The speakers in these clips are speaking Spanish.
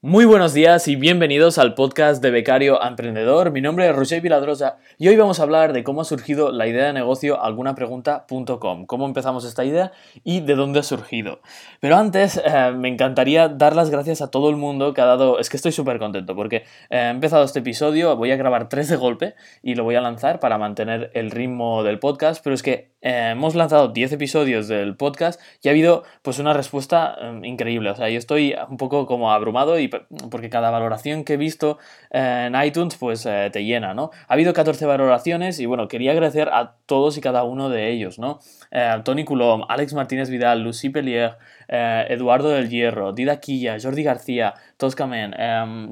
Muy buenos días y bienvenidos al podcast de Becario Emprendedor. Mi nombre es Roger Viladrosa y hoy vamos a hablar de cómo ha surgido la idea de negocio algunapregunta.com, cómo empezamos esta idea y de dónde ha surgido. Pero antes eh, me encantaría dar las gracias a todo el mundo que ha dado... Es que estoy súper contento porque eh, he empezado este episodio, voy a grabar tres de golpe y lo voy a lanzar para mantener el ritmo del podcast, pero es que eh, hemos lanzado 10 episodios del podcast y ha habido pues una respuesta increíble. O sea, yo estoy un poco como abrumado y porque cada valoración que he visto en iTunes pues eh, te llena, ¿no? Ha habido 14 valoraciones y bueno, quería agradecer a todos y cada uno de ellos, ¿no? Eh, Tony Coulomb, Alex Martínez Vidal, Lucy Pellier, eh, Eduardo del Hierro, Dida Quilla, Jordi García, Toscamen,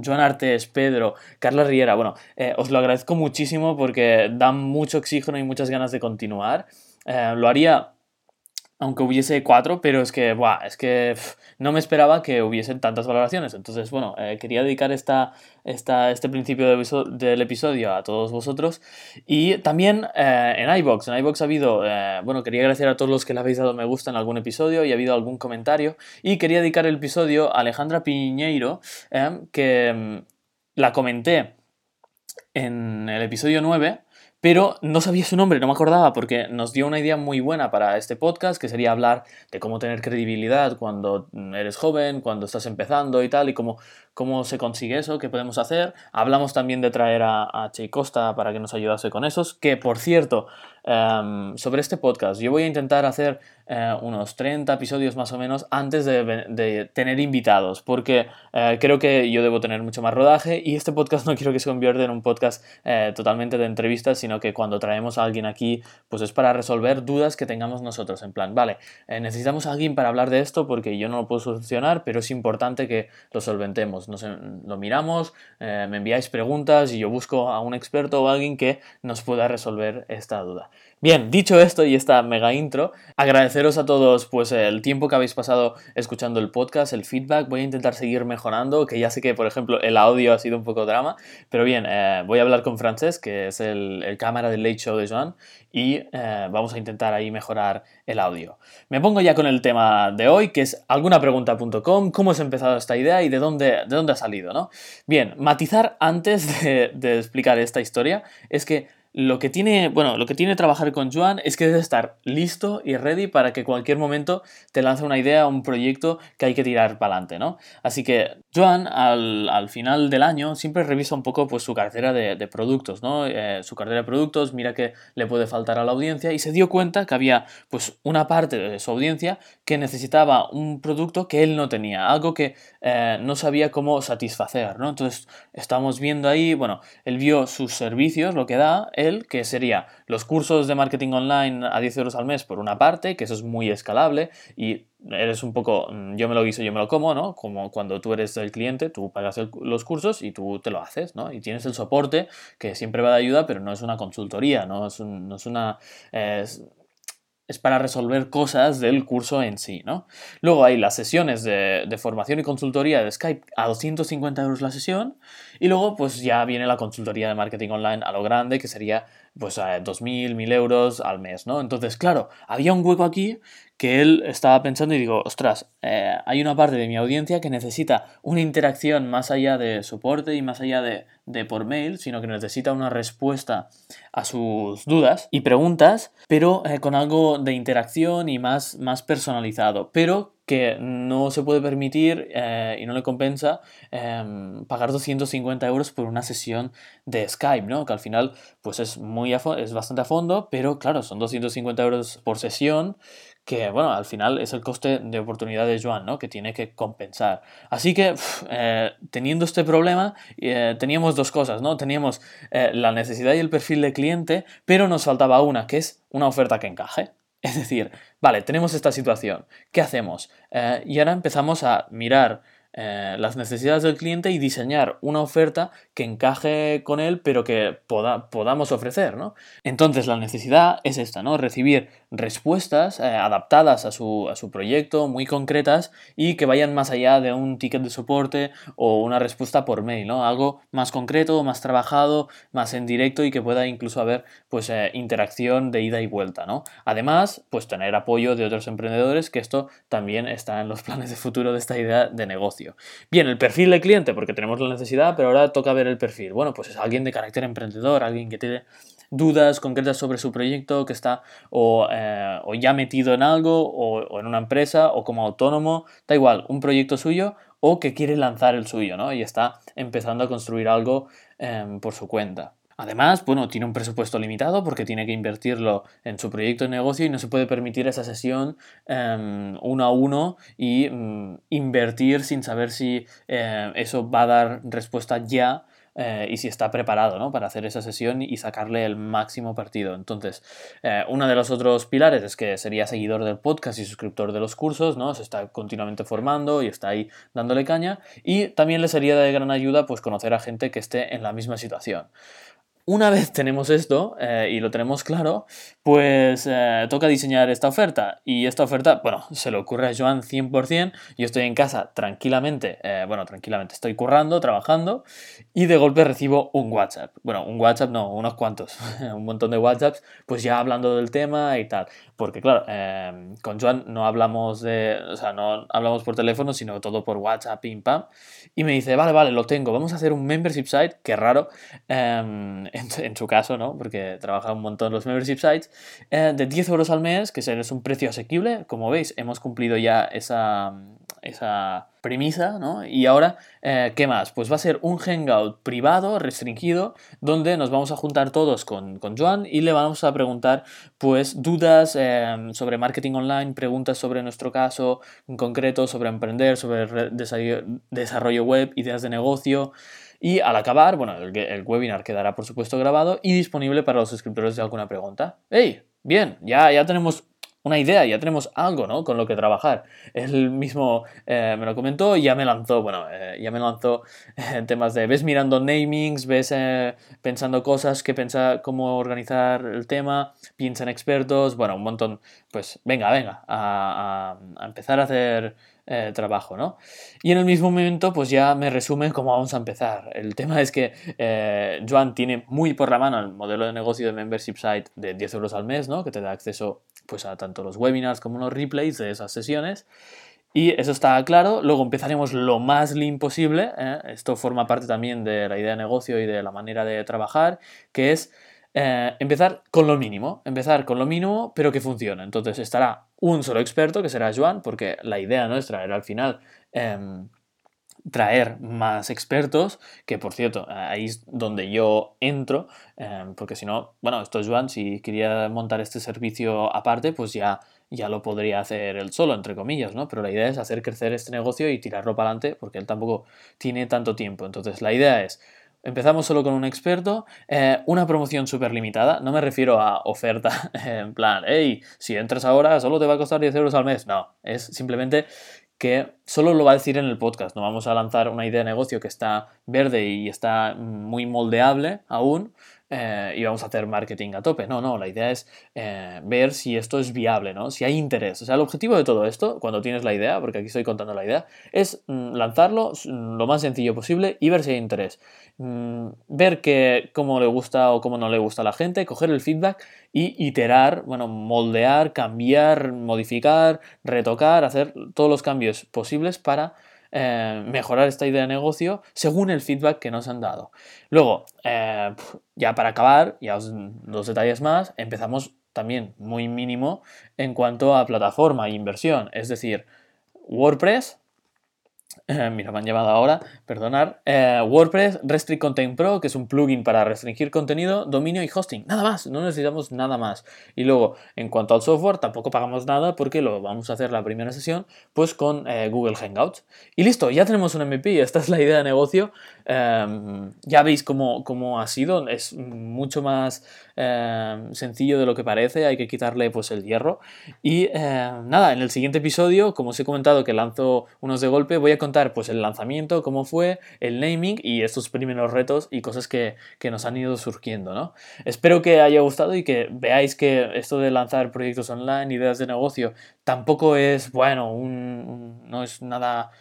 Joan Artes, Pedro, Carla Riera, bueno, os lo agradezco muchísimo porque dan mucho oxígeno y muchas ganas de continuar. lo haría aunque hubiese cuatro, pero es que, buah, es que no me esperaba que hubiesen tantas valoraciones. Entonces, bueno, eh, quería dedicar esta, esta, este principio del episodio a todos vosotros. Y también eh, en iBox, en iBox ha habido, eh, bueno, quería agradecer a todos los que le habéis dado me gusta en algún episodio y ha habido algún comentario. Y quería dedicar el episodio a Alejandra Piñeiro, que mm, la comenté en el episodio 9 pero no sabía su nombre, no me acordaba porque nos dio una idea muy buena para este podcast, que sería hablar de cómo tener credibilidad cuando eres joven, cuando estás empezando y tal, y cómo, cómo se consigue eso, qué podemos hacer. Hablamos también de traer a, a Che Costa para que nos ayudase con esos, que por cierto, em, sobre este podcast, yo voy a intentar hacer eh, unos 30 episodios más o menos antes de, tener invitados, porque eh, creo que yo debo tener mucho más rodaje y este podcast no quiero que se convierta en un podcast eh, totalmente de entrevistas, sino que cuando traemos a alguien aquí, pues es para resolver dudas que tengamos nosotros, en plan, vale, necesitamos a alguien para hablar de esto porque yo no lo puedo solucionar, pero es importante que lo solventemos, Nos, lo miramos, me enviáis preguntas y yo busco a un experto o alguien que nos pueda resolver esta duda. Bien, dicho esto y esta mega intro, agradeceros a todos pues el tiempo que habéis pasado escuchando el podcast, el feedback, voy a intentar seguir mejorando, que ya sé que por ejemplo el audio ha sido un poco drama, pero bien, eh, voy a hablar con Francesc, que es el, cámara del Late Show de Joan, y eh, vamos a intentar ahí mejorar el audio. Me pongo ya con el tema de hoy, que es algunapregunta.com, cómo has empezado esta idea y de dónde, de dónde ha salido, ¿no? Bien, matizar antes de explicar esta historia es que lo que tiene, bueno, lo que tiene trabajar con Joan es que debe estar listo y ready para que cualquier momento te lance una idea, un proyecto que hay que tirar para adelante, ¿no? Así que Joan al, final del año siempre revisa un poco pues, su cartera de, productos, ¿no? Eh, su cartera de productos, mira que le puede faltar a la audiencia y se dio cuenta que había pues una parte de su audiencia que necesitaba un producto que él no tenía, algo que eh, no sabía cómo satisfacer, ¿no? Entonces estamos viendo ahí, bueno, él vio sus servicios, lo que da, que sería los cursos de marketing online a 10 euros al mes por una parte, que eso es muy escalable y eres un poco, mm, yo me lo guiso, yo me lo como, ¿no? Como cuando tú eres el cliente, tú pagas los cursos y tú te lo haces, ¿no? Y tienes el soporte que siempre va de ayuda, pero no es una consultoría, no es, no es una es para resolver cosas del curso en sí, ¿no? Luego hay las sesiones de, formación y consultoría de Skype a 250 euros la sesión y luego pues ya viene la consultoría de marketing online a lo grande que sería pues a 2.000, 1.000 euros al mes, ¿no? Entonces, claro, había un hueco aquí que él estaba pensando y digo, ostras, eh, hay una parte de mi audiencia que necesita una interacción más allá de soporte y más allá de, de por mail, sino que necesita una respuesta a sus dudas y preguntas, pero eh, con algo de interacción y más, más personalizado, pero que no se puede permitir eh, y no le compensa em, pagar 250 euros por una sesión de Skype, ¿no? Que al final pues es, muy es bastante a fondo, pero claro, son 250 euros por sesión que bueno, al final es el coste de oportunidad de Joan, ¿no? Que tiene que compensar. Así que, eh, teniendo este problema, eh, teníamos dos cosas, ¿no? Teníamos la necesidad y el perfil de cliente, pero nos faltaba una, que es una oferta que encaje. Es decir, vale, tenemos esta situación, ¿qué hacemos? Eh, y ahora empezamos a mirar eh, las necesidades del cliente y diseñar una oferta que encaje con él, pero que podamos ofrecer, ¿no? Entonces la necesidad es esta, ¿no? Recibir respuestas eh, adaptadas a su, a su, proyecto, muy concretas y que vayan más allá de un ticket de soporte o una respuesta por mail, ¿no? Algo más concreto, más trabajado, más en directo y que pueda incluso haber pues eh, interacción de ida y vuelta, ¿no? Además, pues tener apoyo de otros emprendedores, que esto también está en los planes de futuro de esta idea de negocio. Bien, el perfil del cliente, porque tenemos la necesidad, pero ahora toca ver el perfil. Bueno, pues es alguien de carácter emprendedor, alguien que tiene dudas concretas sobre su proyecto, que está o, eh, ya metido en algo, o, en una empresa, o como autónomo, da igual, un proyecto suyo, o que quiere lanzar el suyo, ¿no? Y está empezando a construir algo em, por su cuenta. Además, bueno, tiene un presupuesto limitado porque tiene que invertirlo en su proyecto de negocio y no se puede permitir esa sesión em, uno a uno y mm, invertir sin saber si eh, eso va a dar respuesta ya eh, y si está preparado ¿no? para hacer esa sesión y sacarle el máximo partido. Entonces, eh, uno de los otros pilares es que sería seguidor del podcast y suscriptor de los cursos, ¿no? se está continuamente formando y está ahí dándole caña y también le sería de gran ayuda pues conocer a gente que esté en la misma situación. Una vez tenemos esto eh, y lo tenemos claro, pues eh, toca diseñar esta oferta. Y esta oferta, bueno, se le ocurre a Joan 100%. Yo estoy en casa tranquilamente, eh, bueno, tranquilamente, estoy currando, trabajando y de golpe recibo un WhatsApp. Bueno, un WhatsApp no, unos cuantos, un montón de WhatsApps, pues ya hablando del tema y tal. Porque claro, con Joan no hablamos de, o sea, no hablamos por teléfono, sino todo por WhatsApp, pim pam. Y me dice, vale, vale, lo tengo, vamos a hacer un membership site, qué raro en, su caso, ¿no? Porque trabaja un montón los membership sites, eh, de 10 euros al mes, que es un precio asequible. Como veis, hemos cumplido ya esa, esa premisa, ¿no? Y ahora, eh, ¿qué más? Pues va a ser un hangout privado, restringido, donde nos vamos a juntar todos con, con Joan y le vamos a preguntar, pues, dudas eh, sobre marketing online, preguntas sobre nuestro caso en concreto, sobre emprender, sobre desarrollo web, ideas de negocio. Y al acabar, bueno, el, webinar quedará por supuesto grabado y disponible para los suscriptores de alguna pregunta. ¡Hey! Bien, ya, ya tenemos una idea, ya tenemos algo, ¿no? Con lo que trabajar. Él mismo eh, me lo comentó y ya me lanzó, bueno, eh, ya me lanzó en temas de, ves mirando namings, ves eh, pensando cosas, que cómo organizar el tema, piensa en expertos, bueno, un montón, pues venga, venga, a empezar a hacer eh, trabajo, ¿no? Y en el mismo momento, pues ya me resumen cómo vamos a empezar. El tema es que eh, Joan tiene muy por la mano el modelo de negocio de membership site de 10 euros al mes, ¿no? Que te da acceso pues a tanto los webinars como los replays de esas sesiones. Y eso está claro. Luego empezaremos lo más lean posible. ¿eh? Esto forma parte también de la idea de negocio y de la manera de trabajar, que es eh, empezar con lo mínimo, empezar con lo mínimo, pero que funcione. Entonces estará un solo experto, que será Joan, porque la idea nuestra era al final em, traer más expertos, que por cierto, ahí es donde yo entro, em, porque si no, bueno, esto es Joan, si quería montar este servicio aparte, pues ya, ya lo podría hacer él solo, entre comillas, ¿no? Pero la idea es hacer crecer este negocio y tirarlo para adelante, porque él tampoco tiene tanto tiempo. Entonces la idea es Empezamos solo con un experto, eh, una promoción súper limitada, no me refiero a oferta en plan, hey, si entras ahora solo te va a costar 10 euros al mes, no, es simplemente que solo lo va a decir en el podcast, no vamos a lanzar una idea de negocio que está verde y está muy moldeable aún, eh, y vamos a hacer marketing a tope. No, no, la idea es eh, ver si esto es viable, ¿no? Si hay interés. O sea, el objetivo de todo esto, cuando tienes la idea, porque aquí estoy contando la idea, es mm, lanzarlo lo más sencillo posible y ver si hay interés. Mm, ver que, cómo le gusta o cómo no le gusta a la gente, coger el feedback y iterar, bueno, moldear, cambiar, modificar, retocar, hacer todos los cambios posibles para eh, mejorar esta idea de negocio según el feedback que nos han dado. Luego, eh, ya para acabar, ya dos detalles más, empezamos también muy mínimo en cuanto a plataforma e inversión, es decir, WordPress, mira, me han llevado ahora, perdonar. Eh, WordPress Restrict Content Pro, que es un plugin para restringir contenido, dominio y hosting. Nada más, no necesitamos nada más. Y luego, en cuanto al software, tampoco pagamos nada porque lo vamos a hacer la primera sesión, pues con eh, Google Hangouts. Y listo, ya tenemos un MVP. Esta es la idea de negocio. Em, ya veis cómo, cómo, ha sido. Es mucho más em, sencillo de lo que parece. Hay que quitarle pues el hierro. Y nada, en el siguiente episodio, como os he comentado que lanzo unos de golpe, voy a contar pues el lanzamiento, cómo fue, el naming y estos primeros retos y cosas que, nos han ido surgiendo, ¿no? Espero que haya gustado y que veáis que esto de lanzar proyectos online, ideas de negocio, tampoco es, bueno, no es nada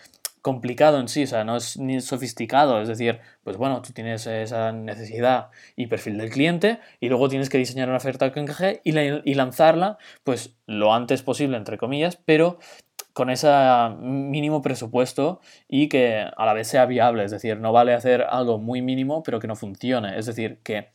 complicado en sí, o sea, no es ni sofisticado, es decir, pues bueno, tú tienes esa necesidad y perfil del cliente y luego tienes que diseñar una oferta que encaje y, y lanzarla, pues lo antes posible, entre comillas, pero con ese mínimo presupuesto y que a la vez sea viable. Es decir, no vale hacer algo muy mínimo pero que no funcione. Es decir, que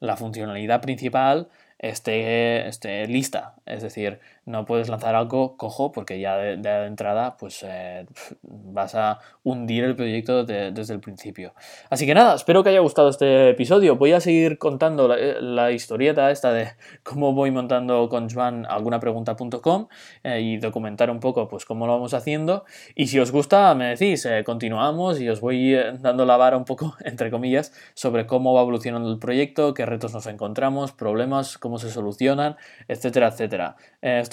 la funcionalidad principal esté, esté lista. Es decir, no puedes lanzar algo cojo porque ya de, entrada pues eh, vas a hundir el proyecto desde el principio. Así que nada, espero que haya gustado este episodio. Voy a seguir contando la, historieta esta de cómo voy montando con Joan alguna pregunta.com eh, y documentar un poco pues cómo lo vamos haciendo. Y si os gusta, me decís, eh, continuamos y os voy dando la vara un poco, entre comillas, sobre cómo va evolucionando el proyecto, qué retos nos encontramos, problemas, cómo se solucionan, etcétera, etcétera.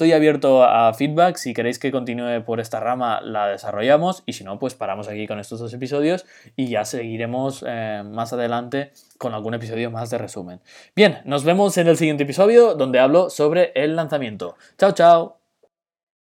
Estoy abierto a feedback. Si queréis que continúe por esta rama, la desarrollamos. Y si no, pues paramos aquí con estos dos episodios y ya seguiremos eh, más adelante con algún episodio más de resumen. Bien, nos vemos en el siguiente episodio donde hablo sobre el lanzamiento. Chao, chao.